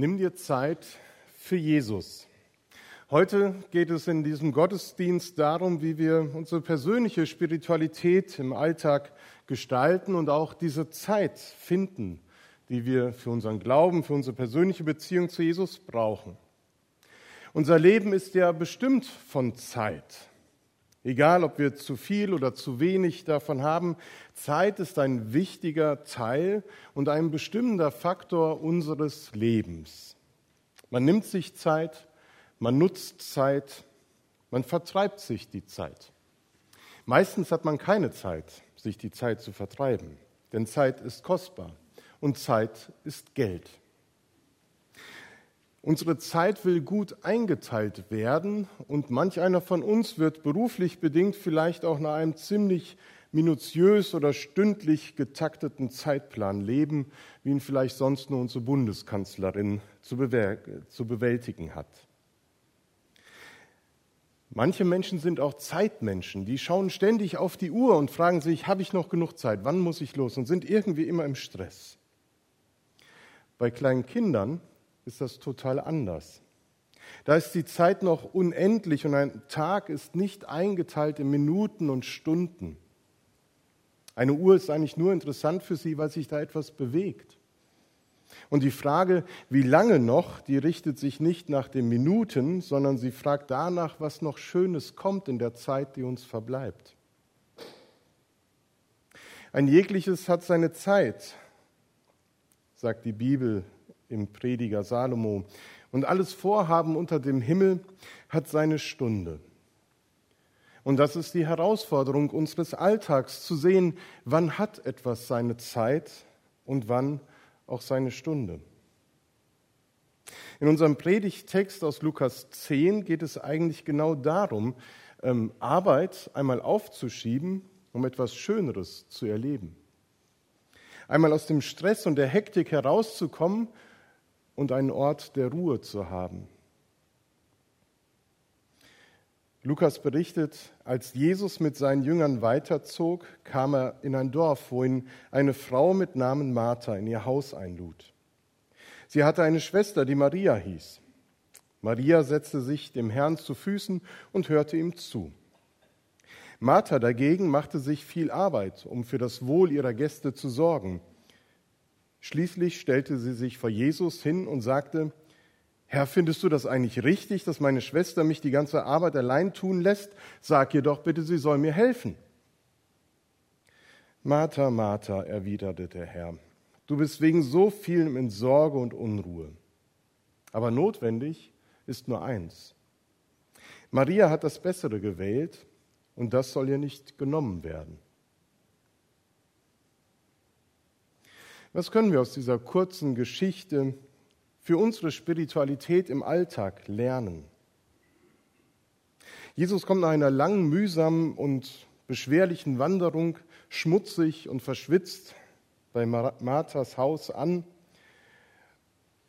Nimm dir Zeit für Jesus. Heute geht es in diesem Gottesdienst darum, wie wir unsere persönliche Spiritualität im Alltag gestalten und auch diese Zeit finden, die wir für unseren Glauben, für unsere persönliche Beziehung zu Jesus brauchen. Unser Leben ist ja bestimmt von Zeit. Egal, ob wir zu viel oder zu wenig davon haben, Zeit ist ein wichtiger Teil und ein bestimmender Faktor unseres Lebens. Man nimmt sich Zeit, man nutzt Zeit, man vertreibt sich die Zeit. Meistens hat man keine Zeit, sich die Zeit zu vertreiben, denn Zeit ist kostbar und Zeit ist Geld. Unsere Zeit will gut eingeteilt werden und manch einer von uns wird beruflich bedingt vielleicht auch nach einem ziemlich minutiös oder stündlich getakteten Zeitplan leben, wie ihn vielleicht sonst nur unsere Bundeskanzlerin zu, zu bewältigen hat. Manche Menschen sind auch Zeitmenschen, die schauen ständig auf die Uhr und fragen sich, habe ich noch genug Zeit, wann muss ich los und sind irgendwie immer im Stress. Bei kleinen Kindern ist das total anders. Da ist die Zeit noch unendlich und ein Tag ist nicht eingeteilt in Minuten und Stunden. Eine Uhr ist eigentlich nur interessant für sie, weil sich da etwas bewegt. Und die Frage, wie lange noch, die richtet sich nicht nach den Minuten, sondern sie fragt danach, was noch Schönes kommt in der Zeit, die uns verbleibt. Ein jegliches hat seine Zeit, sagt die Bibel im Prediger Salomo. Und alles Vorhaben unter dem Himmel hat seine Stunde. Und das ist die Herausforderung unseres Alltags, zu sehen, wann hat etwas seine Zeit und wann auch seine Stunde. In unserem Predigttext aus Lukas 10 geht es eigentlich genau darum, ähm, Arbeit einmal aufzuschieben, um etwas Schöneres zu erleben. Einmal aus dem Stress und der Hektik herauszukommen und einen Ort der Ruhe zu haben. Lukas berichtet, als Jesus mit seinen Jüngern weiterzog, kam er in ein Dorf, wo ihn eine Frau mit Namen Martha in ihr Haus einlud. Sie hatte eine Schwester, die Maria hieß. Maria setzte sich dem Herrn zu Füßen und hörte ihm zu. Martha dagegen machte sich viel Arbeit, um für das Wohl ihrer Gäste zu sorgen. Schließlich stellte sie sich vor Jesus hin und sagte, Herr, findest du das eigentlich richtig, dass meine Schwester mich die ganze Arbeit allein tun lässt? Sag ihr doch bitte, sie soll mir helfen. Martha, Martha, erwiderte der Herr, du bist wegen so vielem in Sorge und Unruhe. Aber notwendig ist nur eins. Maria hat das Bessere gewählt und das soll ihr nicht genommen werden. Was können wir aus dieser kurzen Geschichte für unsere Spiritualität im Alltag lernen? Jesus kommt nach einer langen, mühsamen und beschwerlichen Wanderung schmutzig und verschwitzt bei Marthas Haus an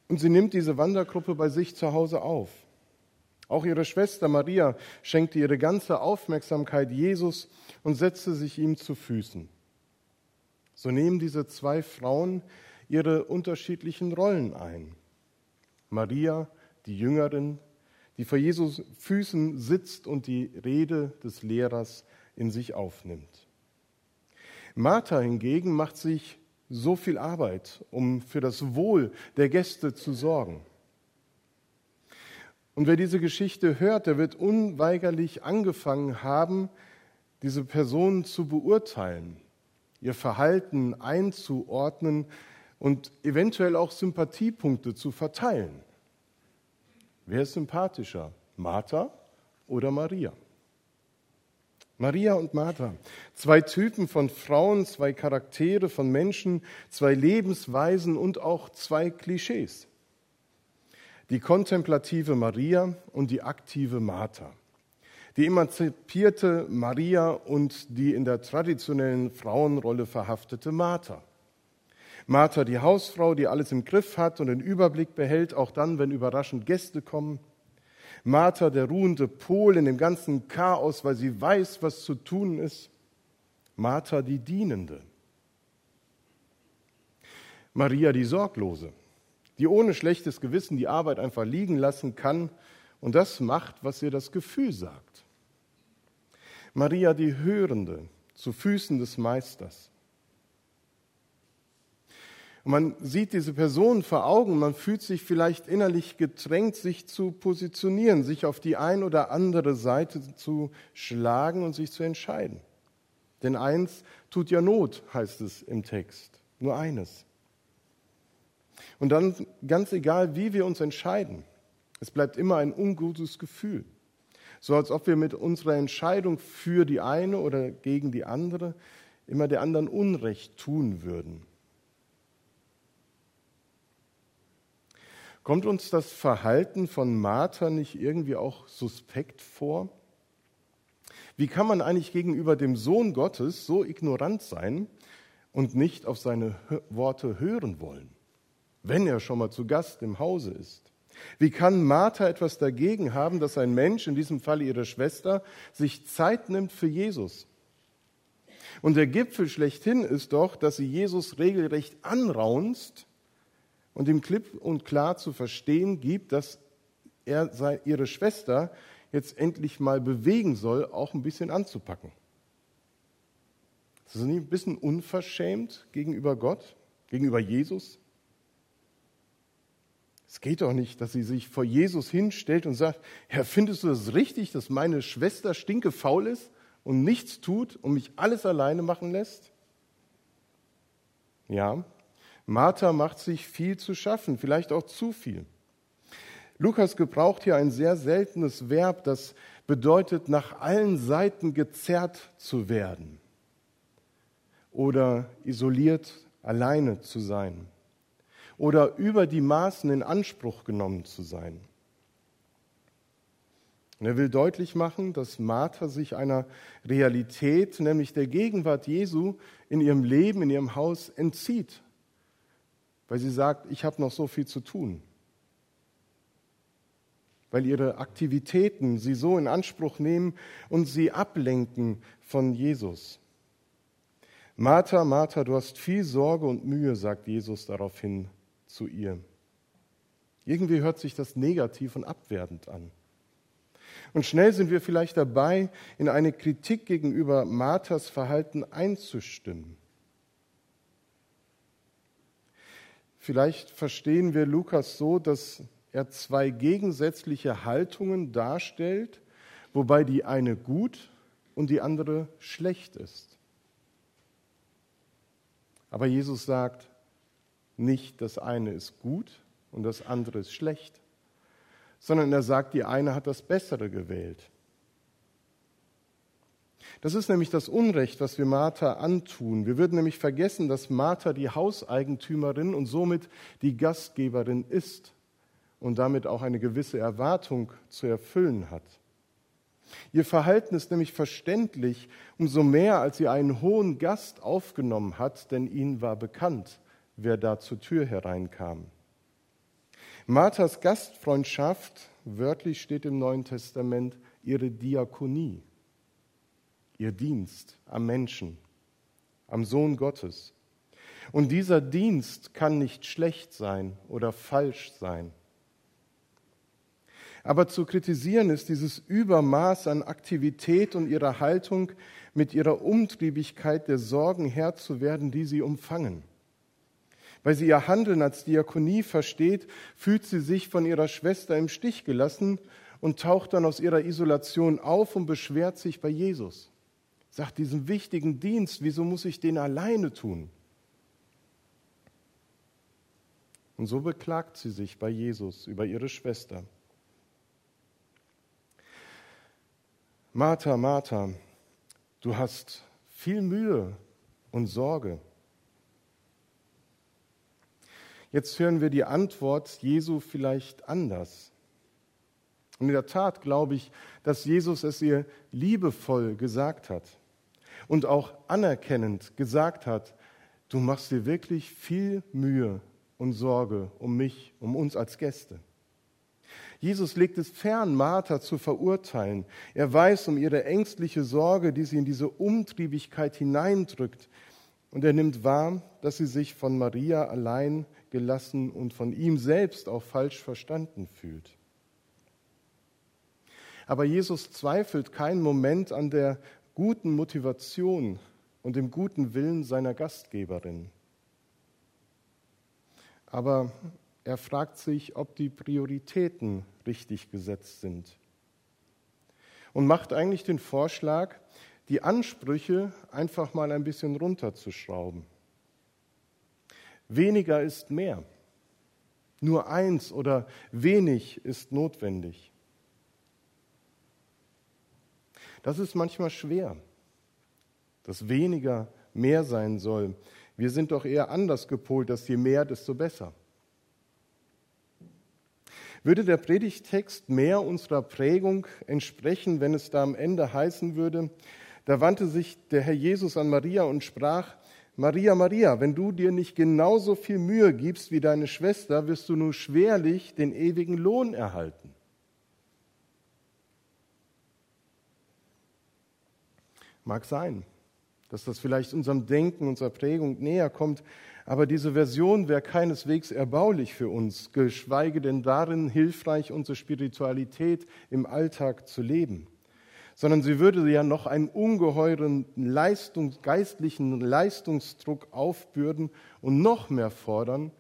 und sie nimmt diese Wandergruppe bei sich zu Hause auf. Auch ihre Schwester Maria schenkte ihre ganze Aufmerksamkeit Jesus und setzte sich ihm zu Füßen. So nehmen diese zwei Frauen ihre unterschiedlichen Rollen ein. Maria, die Jüngerin, die vor Jesus Füßen sitzt und die Rede des Lehrers in sich aufnimmt. Martha hingegen macht sich so viel Arbeit, um für das Wohl der Gäste zu sorgen. Und wer diese Geschichte hört, der wird unweigerlich angefangen haben, diese Person zu beurteilen, ihr Verhalten einzuordnen und eventuell auch Sympathiepunkte zu verteilen. Wer ist sympathischer, Martha oder Maria? Maria und Martha, zwei Typen von Frauen, zwei Charaktere von Menschen, zwei Lebensweisen und auch zwei Klischees. Die kontemplative Maria und die aktive Martha die emanzipierte Maria und die in der traditionellen Frauenrolle verhaftete Martha. Martha, die Hausfrau, die alles im Griff hat und den Überblick behält, auch dann, wenn überraschend Gäste kommen. Martha, der ruhende Pol in dem ganzen Chaos, weil sie weiß, was zu tun ist. Martha, die Dienende. Maria, die Sorglose, die ohne schlechtes Gewissen die Arbeit einfach liegen lassen kann und das macht, was ihr das Gefühl sagt. Maria die Hörende zu Füßen des Meisters. Und man sieht diese Person vor Augen, man fühlt sich vielleicht innerlich gedrängt, sich zu positionieren, sich auf die ein oder andere Seite zu schlagen und sich zu entscheiden. Denn eins tut ja Not, heißt es im Text. Nur eines. Und dann ganz egal, wie wir uns entscheiden, es bleibt immer ein ungutes Gefühl. So als ob wir mit unserer Entscheidung für die eine oder gegen die andere immer der anderen Unrecht tun würden. Kommt uns das Verhalten von Martha nicht irgendwie auch suspekt vor? Wie kann man eigentlich gegenüber dem Sohn Gottes so ignorant sein und nicht auf seine Worte hören wollen, wenn er schon mal zu Gast im Hause ist? Wie kann Martha etwas dagegen haben, dass ein Mensch, in diesem Fall ihre Schwester, sich Zeit nimmt für Jesus? Und der Gipfel schlechthin ist doch, dass sie Jesus regelrecht anraunst und ihm klipp und klar zu verstehen gibt, dass er ihre Schwester jetzt endlich mal bewegen soll, auch ein bisschen anzupacken. Das ist nicht ein bisschen unverschämt gegenüber Gott, gegenüber Jesus? Es geht doch nicht, dass sie sich vor Jesus hinstellt und sagt, Herr, findest du das richtig, dass meine Schwester stinkefaul ist und nichts tut und mich alles alleine machen lässt? Ja, Martha macht sich viel zu schaffen, vielleicht auch zu viel. Lukas gebraucht hier ein sehr seltenes Verb, das bedeutet, nach allen Seiten gezerrt zu werden oder isoliert alleine zu sein oder über die Maßen in Anspruch genommen zu sein. Und er will deutlich machen, dass Martha sich einer Realität, nämlich der Gegenwart Jesu in ihrem Leben, in ihrem Haus entzieht, weil sie sagt, ich habe noch so viel zu tun weil ihre Aktivitäten sie so in Anspruch nehmen und sie ablenken von Jesus. Martha, Martha, du hast viel Sorge und Mühe, sagt Jesus daraufhin zu ihr. Irgendwie hört sich das negativ und abwertend an. Und schnell sind wir vielleicht dabei, in eine Kritik gegenüber Marthas Verhalten einzustimmen. Vielleicht verstehen wir Lukas so, dass er zwei gegensätzliche Haltungen darstellt, wobei die eine gut und die andere schlecht ist. Aber Jesus sagt nicht, das eine ist gut und das andere ist schlecht, sondern er sagt, die eine hat das Bessere gewählt. Das ist nämlich das Unrecht, was wir Martha antun. Wir würden nämlich vergessen, dass Martha die Hauseigentümerin und somit die Gastgeberin ist und damit auch eine gewisse Erwartung zu erfüllen hat. Ihr Verhalten ist nämlich verständlich, umso mehr als sie einen hohen Gast aufgenommen hat, denn ihnen war bekannt, wer da zur Tür hereinkam. Marthas Gastfreundschaft, wörtlich steht im Neuen Testament, ihre Diakonie, ihr Dienst am Menschen, am Sohn Gottes. Und dieser Dienst kann nicht schlecht sein oder falsch sein. Aber zu kritisieren ist dieses Übermaß an Aktivität und ihrer Haltung, mit ihrer Umtriebigkeit der Sorgen Herr zu werden, die sie umfangen. Weil sie ihr Handeln als Diakonie versteht, fühlt sie sich von ihrer Schwester im Stich gelassen und taucht dann aus ihrer Isolation auf und beschwert sich bei Jesus. Sagt diesen wichtigen Dienst, wieso muss ich den alleine tun? Und so beklagt sie sich bei Jesus über ihre Schwester. Martha, Martha, du hast viel Mühe und Sorge. Jetzt hören wir die Antwort Jesu vielleicht anders. Und in der Tat glaube ich, dass Jesus es ihr liebevoll gesagt hat und auch anerkennend gesagt hat, du machst dir wirklich viel Mühe und Sorge um mich, um uns als Gäste. Jesus legt es fern, Martha zu verurteilen. Er weiß um ihre ängstliche Sorge, die sie in diese Umtriebigkeit hineindrückt. Und er nimmt wahr, dass sie sich von Maria allein gelassen und von ihm selbst auch falsch verstanden fühlt. Aber Jesus zweifelt keinen Moment an der guten Motivation und dem guten Willen seiner Gastgeberin. Aber er fragt sich, ob die Prioritäten richtig gesetzt sind. Und macht eigentlich den Vorschlag, die Ansprüche einfach mal ein bisschen runterzuschrauben. Weniger ist mehr. Nur eins oder wenig ist notwendig. Das ist manchmal schwer, dass weniger mehr sein soll. Wir sind doch eher anders gepolt, dass je mehr, desto besser. Würde der Predigtext mehr unserer Prägung entsprechen, wenn es da am Ende heißen würde, da wandte sich der Herr Jesus an Maria und sprach, Maria, Maria, wenn du dir nicht genauso viel Mühe gibst wie deine Schwester, wirst du nur schwerlich den ewigen Lohn erhalten. Mag sein, dass das vielleicht unserem Denken, unserer Prägung näher kommt, aber diese Version wäre keineswegs erbaulich für uns, geschweige denn darin hilfreich, unsere Spiritualität im Alltag zu leben sondern sie würde ja noch einen ungeheuren Leistungs, geistlichen Leistungsdruck aufbürden und noch mehr fordern,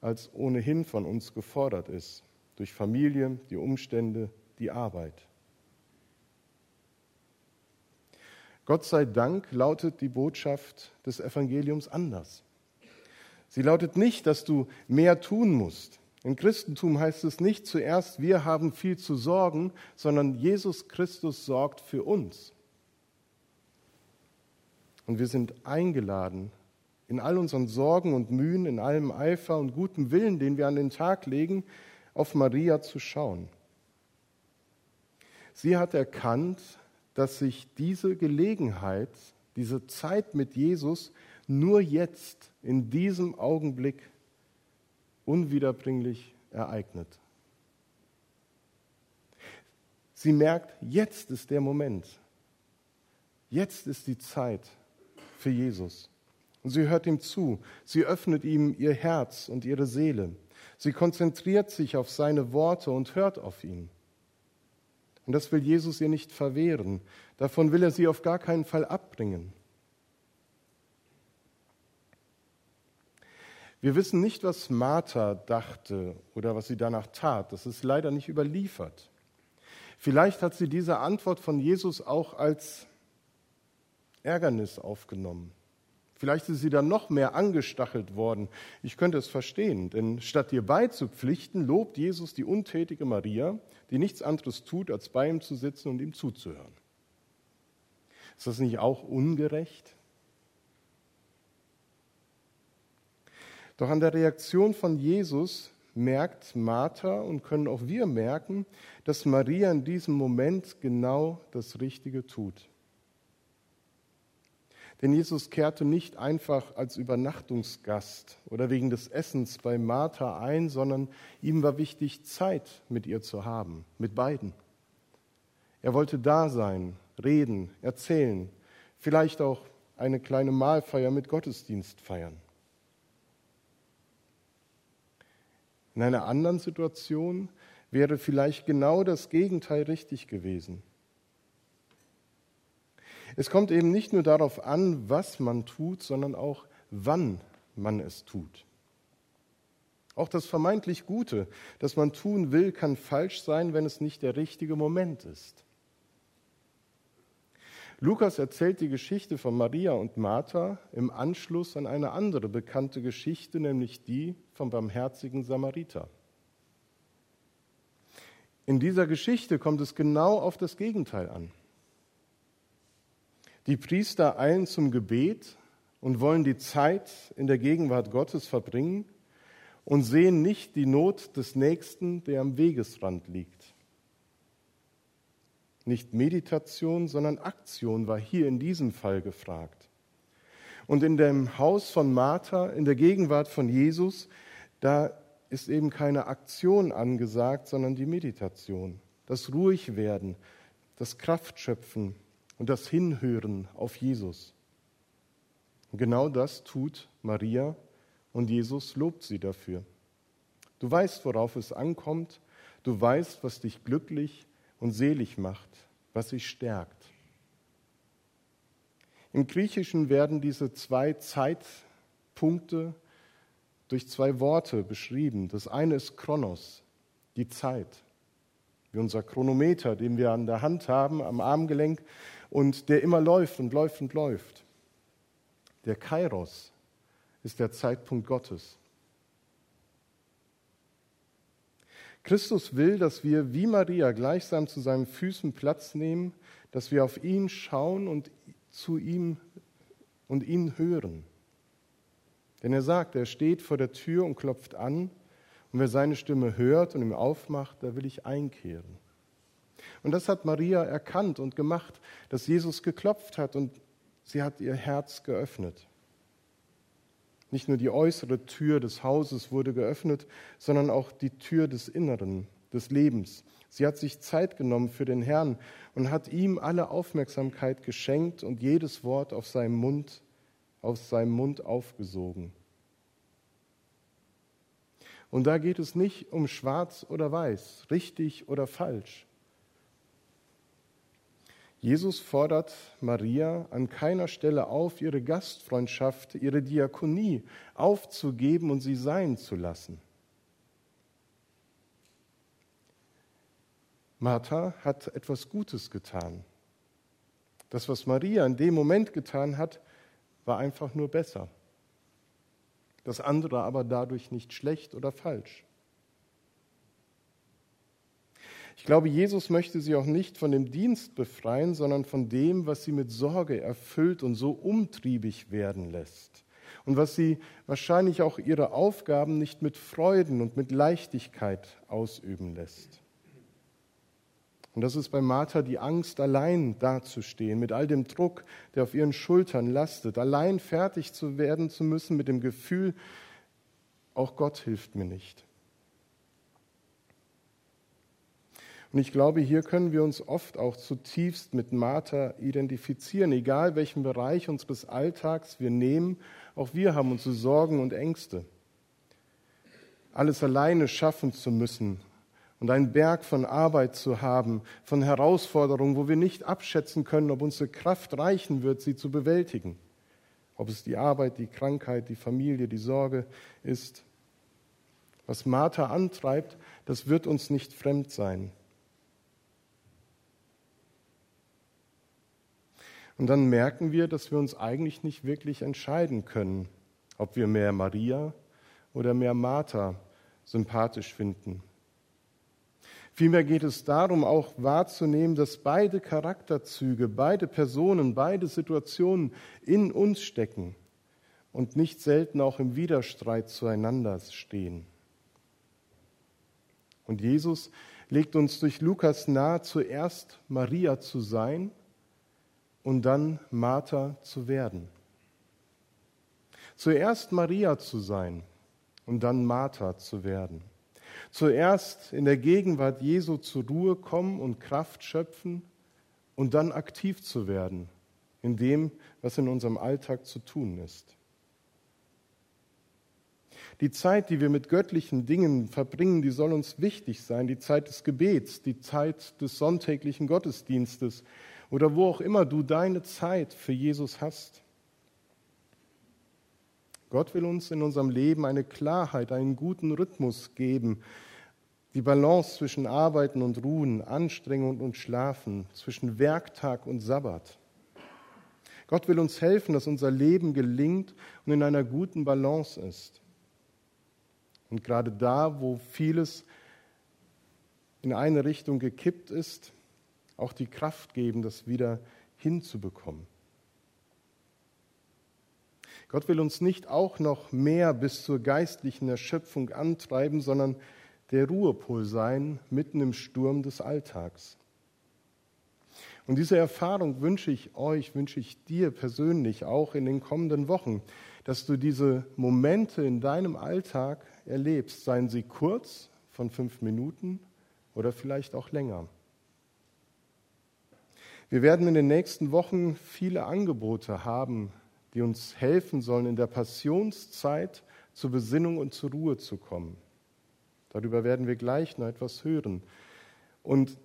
als ohnehin von uns gefordert ist, durch Familie, die Umstände, die Arbeit. Gott sei Dank lautet die Botschaft des Evangeliums anders. Sie lautet nicht, dass du mehr tun musst, im Christentum heißt es nicht zuerst, wir haben viel zu sorgen, sondern Jesus Christus sorgt für uns. Und wir sind eingeladen, in all unseren Sorgen und Mühen, in allem Eifer und gutem Willen, den wir an den Tag legen, auf Maria zu schauen. Sie hat erkannt, dass sich diese Gelegenheit, diese Zeit mit Jesus nur jetzt, in diesem Augenblick unwiederbringlich ereignet. Sie merkt, jetzt ist der Moment. Jetzt ist die Zeit für Jesus. Und sie hört ihm zu. Sie öffnet ihm ihr Herz und ihre Seele. Sie konzentriert sich auf seine Worte und hört auf ihn. Und das will Jesus ihr nicht verwehren. Davon will er sie auf gar keinen Fall abbringen. Wir wissen nicht, was Martha dachte oder was sie danach tat. Das ist leider nicht überliefert. Vielleicht hat sie diese Antwort von Jesus auch als Ärgernis aufgenommen. Vielleicht ist sie dann noch mehr angestachelt worden. Ich könnte es verstehen, denn statt ihr beizupflichten, lobt Jesus die untätige Maria, die nichts anderes tut, als bei ihm zu sitzen und ihm zuzuhören. Ist das nicht auch ungerecht? Doch an der Reaktion von Jesus merkt Martha und können auch wir merken, dass Maria in diesem Moment genau das Richtige tut. Denn Jesus kehrte nicht einfach als Übernachtungsgast oder wegen des Essens bei Martha ein, sondern ihm war wichtig, Zeit mit ihr zu haben, mit beiden. Er wollte da sein, reden, erzählen, vielleicht auch eine kleine Mahlfeier mit Gottesdienst feiern. In einer anderen Situation wäre vielleicht genau das Gegenteil richtig gewesen. Es kommt eben nicht nur darauf an, was man tut, sondern auch, wann man es tut. Auch das vermeintlich Gute, das man tun will, kann falsch sein, wenn es nicht der richtige Moment ist. Lukas erzählt die Geschichte von Maria und Martha im Anschluss an eine andere bekannte Geschichte, nämlich die vom barmherzigen Samariter. In dieser Geschichte kommt es genau auf das Gegenteil an. Die Priester eilen zum Gebet und wollen die Zeit in der Gegenwart Gottes verbringen und sehen nicht die Not des Nächsten, der am Wegesrand liegt. Nicht Meditation, sondern Aktion war hier in diesem Fall gefragt. Und in dem Haus von Martha, in der Gegenwart von Jesus, da ist eben keine Aktion angesagt, sondern die Meditation, das Ruhigwerden, das Kraftschöpfen und das Hinhören auf Jesus. Und genau das tut Maria und Jesus lobt sie dafür. Du weißt, worauf es ankommt, du weißt, was dich glücklich und selig macht, was dich stärkt. Im Griechischen werden diese zwei Zeitpunkte durch zwei Worte beschrieben. Das eine ist Chronos, die Zeit, wie unser Chronometer, den wir an der Hand haben, am Armgelenk und der immer läuft und läuft und läuft. Der Kairos ist der Zeitpunkt Gottes. Christus will, dass wir wie Maria gleichsam zu seinen Füßen Platz nehmen, dass wir auf ihn schauen und zu ihm und ihn hören. Denn er sagt, er steht vor der Tür und klopft an, und wer seine Stimme hört und ihm aufmacht, da will ich einkehren. Und das hat Maria erkannt und gemacht, dass Jesus geklopft hat und sie hat ihr Herz geöffnet. Nicht nur die äußere Tür des Hauses wurde geöffnet, sondern auch die Tür des Inneren, des Lebens. Sie hat sich Zeit genommen für den Herrn und hat ihm alle Aufmerksamkeit geschenkt und jedes Wort auf seinem Mund aus seinem Mund aufgesogen. Und da geht es nicht um schwarz oder weiß, richtig oder falsch. Jesus fordert Maria an keiner Stelle auf, ihre Gastfreundschaft, ihre Diakonie aufzugeben und sie sein zu lassen. Martha hat etwas Gutes getan. Das, was Maria in dem Moment getan hat, war einfach nur besser. Das andere aber dadurch nicht schlecht oder falsch. Ich glaube, Jesus möchte sie auch nicht von dem Dienst befreien, sondern von dem, was sie mit Sorge erfüllt und so umtriebig werden lässt. Und was sie wahrscheinlich auch ihre Aufgaben nicht mit Freuden und mit Leichtigkeit ausüben lässt. Und das ist bei Martha die Angst, allein dazustehen, mit all dem Druck, der auf ihren Schultern lastet, allein fertig zu werden zu müssen mit dem Gefühl, auch Gott hilft mir nicht. Und ich glaube, hier können wir uns oft auch zutiefst mit Martha identifizieren, egal welchen Bereich unseres Alltags wir nehmen, auch wir haben unsere Sorgen und Ängste. Alles alleine schaffen zu müssen, und einen Berg von Arbeit zu haben, von Herausforderungen, wo wir nicht abschätzen können, ob unsere Kraft reichen wird, sie zu bewältigen. Ob es die Arbeit, die Krankheit, die Familie, die Sorge ist. Was Martha antreibt, das wird uns nicht fremd sein. Und dann merken wir, dass wir uns eigentlich nicht wirklich entscheiden können, ob wir mehr Maria oder mehr Martha sympathisch finden. Vielmehr geht es darum, auch wahrzunehmen, dass beide Charakterzüge, beide Personen, beide Situationen in uns stecken und nicht selten auch im Widerstreit zueinander stehen. Und Jesus legt uns durch Lukas nahe, zuerst Maria zu sein und dann Martha zu werden. Zuerst Maria zu sein und dann Martha zu werden. Zuerst in der Gegenwart Jesu zur Ruhe kommen und Kraft schöpfen und dann aktiv zu werden in dem, was in unserem Alltag zu tun ist. Die Zeit, die wir mit göttlichen Dingen verbringen, die soll uns wichtig sein. Die Zeit des Gebets, die Zeit des sonntäglichen Gottesdienstes oder wo auch immer du deine Zeit für Jesus hast. Gott will uns in unserem Leben eine Klarheit, einen guten Rhythmus geben, die Balance zwischen Arbeiten und Ruhen, Anstrengung und Schlafen, zwischen Werktag und Sabbat. Gott will uns helfen, dass unser Leben gelingt und in einer guten Balance ist. Und gerade da, wo vieles in eine Richtung gekippt ist, auch die Kraft geben, das wieder hinzubekommen. Gott will uns nicht auch noch mehr bis zur geistlichen Erschöpfung antreiben, sondern der Ruhepol sein mitten im Sturm des Alltags. Und diese Erfahrung wünsche ich euch, wünsche ich dir persönlich auch in den kommenden Wochen, dass du diese Momente in deinem Alltag erlebst, seien sie kurz von fünf Minuten oder vielleicht auch länger. Wir werden in den nächsten Wochen viele Angebote haben, die uns helfen sollen, in der Passionszeit zur Besinnung und zur Ruhe zu kommen. Darüber werden wir gleich noch etwas hören. Und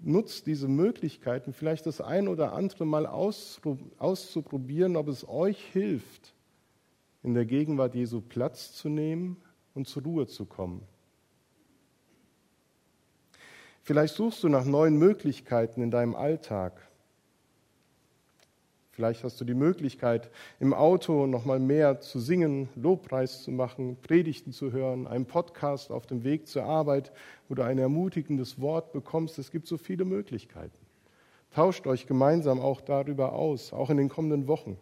nutzt diese Möglichkeiten, vielleicht das ein oder andere Mal auszuprobieren, ob es euch hilft, in der Gegenwart Jesu Platz zu nehmen und zur Ruhe zu kommen. Vielleicht suchst du nach neuen Möglichkeiten in deinem Alltag. Vielleicht hast du die Möglichkeit, im Auto noch mal mehr zu singen, Lobpreis zu machen, Predigten zu hören, einen Podcast auf dem Weg zur Arbeit, wo du ein ermutigendes Wort bekommst. Es gibt so viele Möglichkeiten. Tauscht euch gemeinsam auch darüber aus, auch in den kommenden Wochen.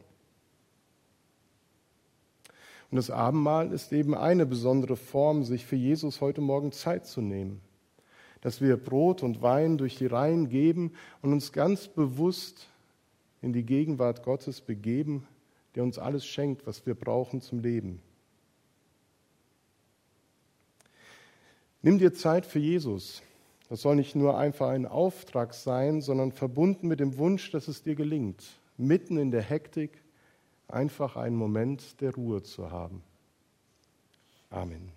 Und das Abendmahl ist eben eine besondere Form, sich für Jesus heute Morgen Zeit zu nehmen. Dass wir Brot und Wein durch die Reihen geben und uns ganz bewusst in die Gegenwart Gottes begeben, der uns alles schenkt, was wir brauchen zum Leben. Nimm dir Zeit für Jesus. Das soll nicht nur einfach ein Auftrag sein, sondern verbunden mit dem Wunsch, dass es dir gelingt, mitten in der Hektik einfach einen Moment der Ruhe zu haben. Amen.